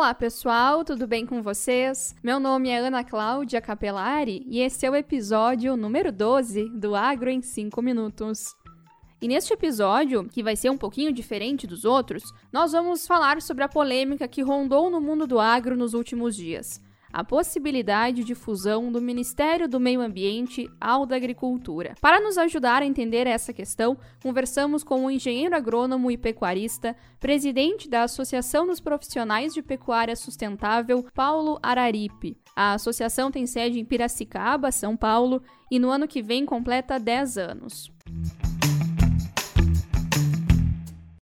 Olá pessoal, tudo bem com vocês? Meu nome é Ana Cláudia Capelari e esse é o episódio número 12 do Agro em 5 Minutos. E neste episódio, que vai ser um pouquinho diferente dos outros, nós vamos falar sobre a polêmica que rondou no mundo do agro nos últimos dias a possibilidade de fusão do Ministério do Meio Ambiente ao da Agricultura. Para nos ajudar a entender essa questão, conversamos com o engenheiro agrônomo e pecuarista, presidente da Associação dos Profissionais de Pecuária Sustentável, Paulo Araripe. A associação tem sede em Piracicaba, São Paulo, e no ano que vem completa 10 anos.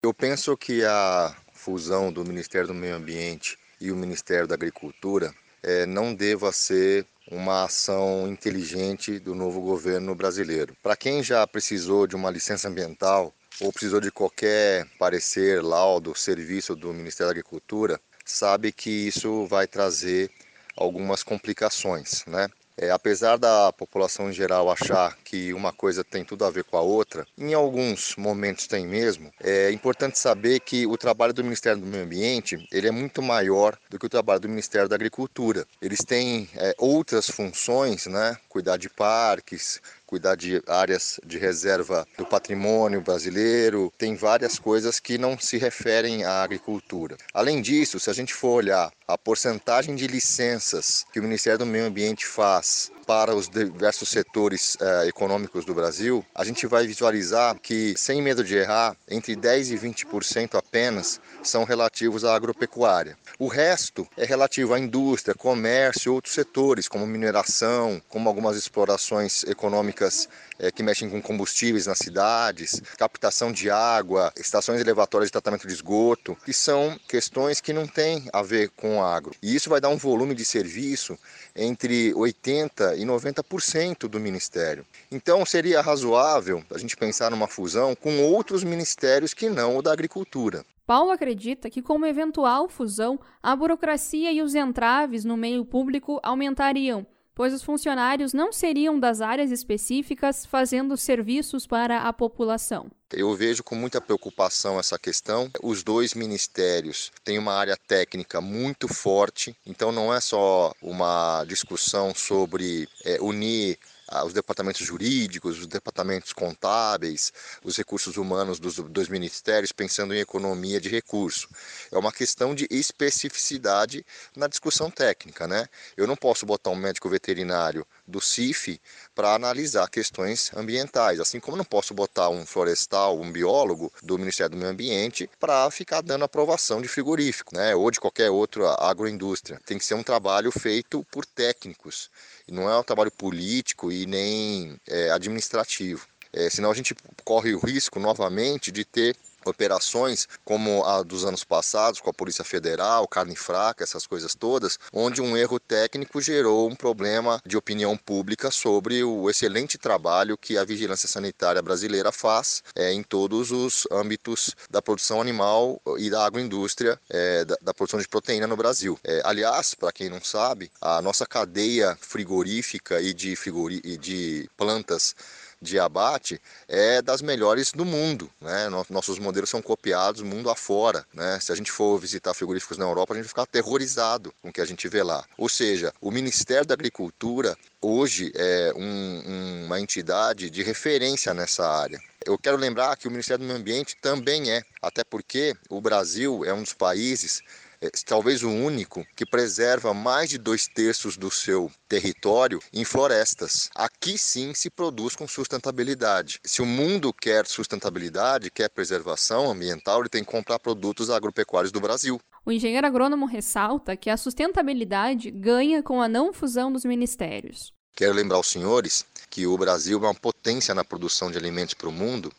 Eu penso que a fusão do Ministério do Meio Ambiente e o Ministério da Agricultura é, não deva ser uma ação inteligente do novo governo brasileiro. Para quem já precisou de uma licença ambiental ou precisou de qualquer parecer, laudo, serviço do Ministério da Agricultura, sabe que isso vai trazer algumas complicações, né? É, apesar da população em geral achar que uma coisa tem tudo a ver com a outra, em alguns momentos tem mesmo. É importante saber que o trabalho do Ministério do Meio Ambiente ele é muito maior do que o trabalho do Ministério da Agricultura. Eles têm é, outras funções, né? Cuidar de parques, cuidar de áreas de reserva do patrimônio brasileiro, tem várias coisas que não se referem à agricultura. Além disso, se a gente for olhar a porcentagem de licenças que o Ministério do Meio Ambiente faz para os diversos setores eh, econômicos do Brasil, a gente vai visualizar que, sem medo de errar, entre 10% e 20% apenas são relativos à agropecuária. O resto é relativo à indústria, comércio e outros setores, como mineração, como algumas explorações econômicas eh, que mexem com combustíveis nas cidades, captação de água, estações elevatórias de tratamento de esgoto, que são questões que não têm a ver com agro. E isso vai dar um volume de serviço entre 80 e 90% do ministério. Então seria razoável a gente pensar numa fusão com outros ministérios que não o da agricultura. Paulo acredita que, com uma eventual fusão, a burocracia e os entraves no meio público aumentariam, pois os funcionários não seriam das áreas específicas fazendo serviços para a população. Eu vejo com muita preocupação essa questão. Os dois ministérios têm uma área técnica muito forte, então não é só uma discussão sobre é, unir os departamentos jurídicos, os departamentos contábeis, os recursos humanos dos dois ministérios, pensando em economia de recurso. É uma questão de especificidade na discussão técnica, né? Eu não posso botar um médico veterinário do CIF para analisar questões ambientais, assim como não posso botar um florestal, um biólogo do Ministério do Meio Ambiente para ficar dando aprovação de frigorífico, né? Ou de qualquer outra agroindústria. Tem que ser um trabalho feito por técnicos não é um trabalho político e nem é, administrativo. É, senão a gente corre o risco novamente de ter operações como a dos anos passados com a Polícia Federal, carne fraca, essas coisas todas, onde um erro técnico gerou um problema de opinião pública sobre o excelente trabalho que a vigilância sanitária brasileira faz é, em todos os âmbitos da produção animal e da agroindústria, é, da, da, produção de proteína no Brasil. É, aliás, para quem não sabe, a nossa cadeia frigorífica e de, frigori e de plantas de abate é das melhores do mundo. Né? Nossos modelos são copiados mundo afora. Né? Se a gente for visitar frigoríficos na Europa, a gente fica aterrorizado com o que a gente vê lá. Ou seja, o Ministério da Agricultura hoje é um, uma entidade de referência nessa área. Eu quero lembrar que o Ministério do Meio Ambiente também é, até porque o Brasil é um dos países é, talvez o único, que preserva mais de dois terços do seu território em florestas. Aqui sim se produz com sustentabilidade. Se o mundo quer sustentabilidade, quer preservação ambiental, ele tem que comprar produtos agropecuários do Brasil. O engenheiro agrônomo ressalta que a sustentabilidade ganha com a não fusão dos ministérios. Quero lembrar aos senhores que o Brasil é uma potência na produção de alimentos para o mundo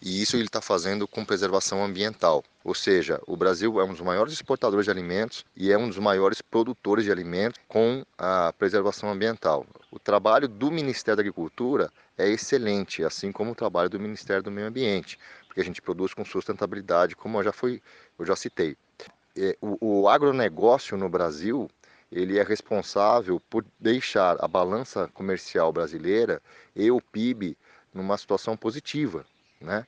e isso ele está fazendo com preservação ambiental. Ou seja, o Brasil é um dos maiores exportadores de alimentos e é um dos maiores produtores de alimentos com a preservação ambiental. O trabalho do Ministério da Agricultura é excelente, assim como o trabalho do Ministério do Meio Ambiente, porque a gente produz com sustentabilidade, como eu já, fui, eu já citei. É, o, o agronegócio no Brasil ele é responsável por deixar a balança comercial brasileira e o PIB numa situação positiva, né?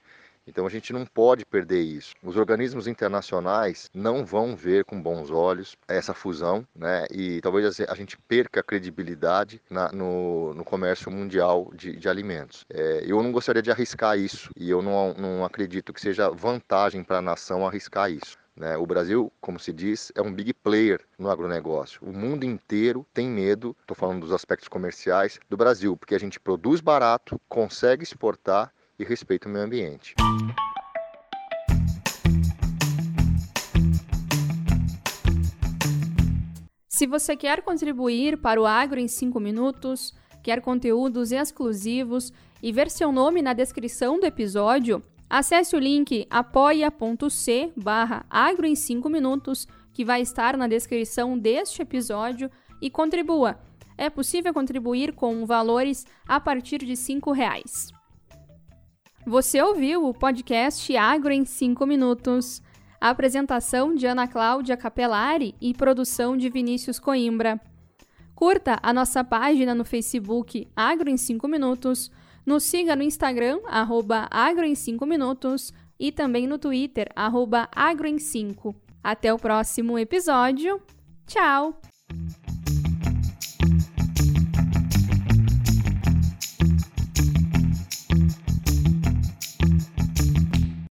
Então a gente não pode perder isso. Os organismos internacionais não vão ver com bons olhos essa fusão, né? E talvez a gente perca a credibilidade na, no, no, comércio mundial de, de alimentos. É, eu não gostaria de arriscar isso e eu não, não acredito que seja vantagem para a nação arriscar isso. Né? O Brasil, como se diz, é um big player no agronegócio. O mundo inteiro tem medo, estou falando dos aspectos comerciais, do Brasil, porque a gente produz barato, consegue exportar e respeita o meio ambiente. Se você quer contribuir para o Agro em 5 minutos, quer conteúdos exclusivos e ver seu nome na descrição do episódio, Acesse o link apoia.c barra agro em 5 minutos, que vai estar na descrição deste episódio, e contribua. É possível contribuir com valores a partir de R$ reais. Você ouviu o podcast Agro em 5 minutos. A apresentação de Ana Cláudia Capelari e produção de Vinícius Coimbra. Curta a nossa página no Facebook Agro em 5 minutos nos siga no Instagram, arroba agro em 5 minutos e também no Twitter, arroba agro em 5. Até o próximo episódio. Tchau!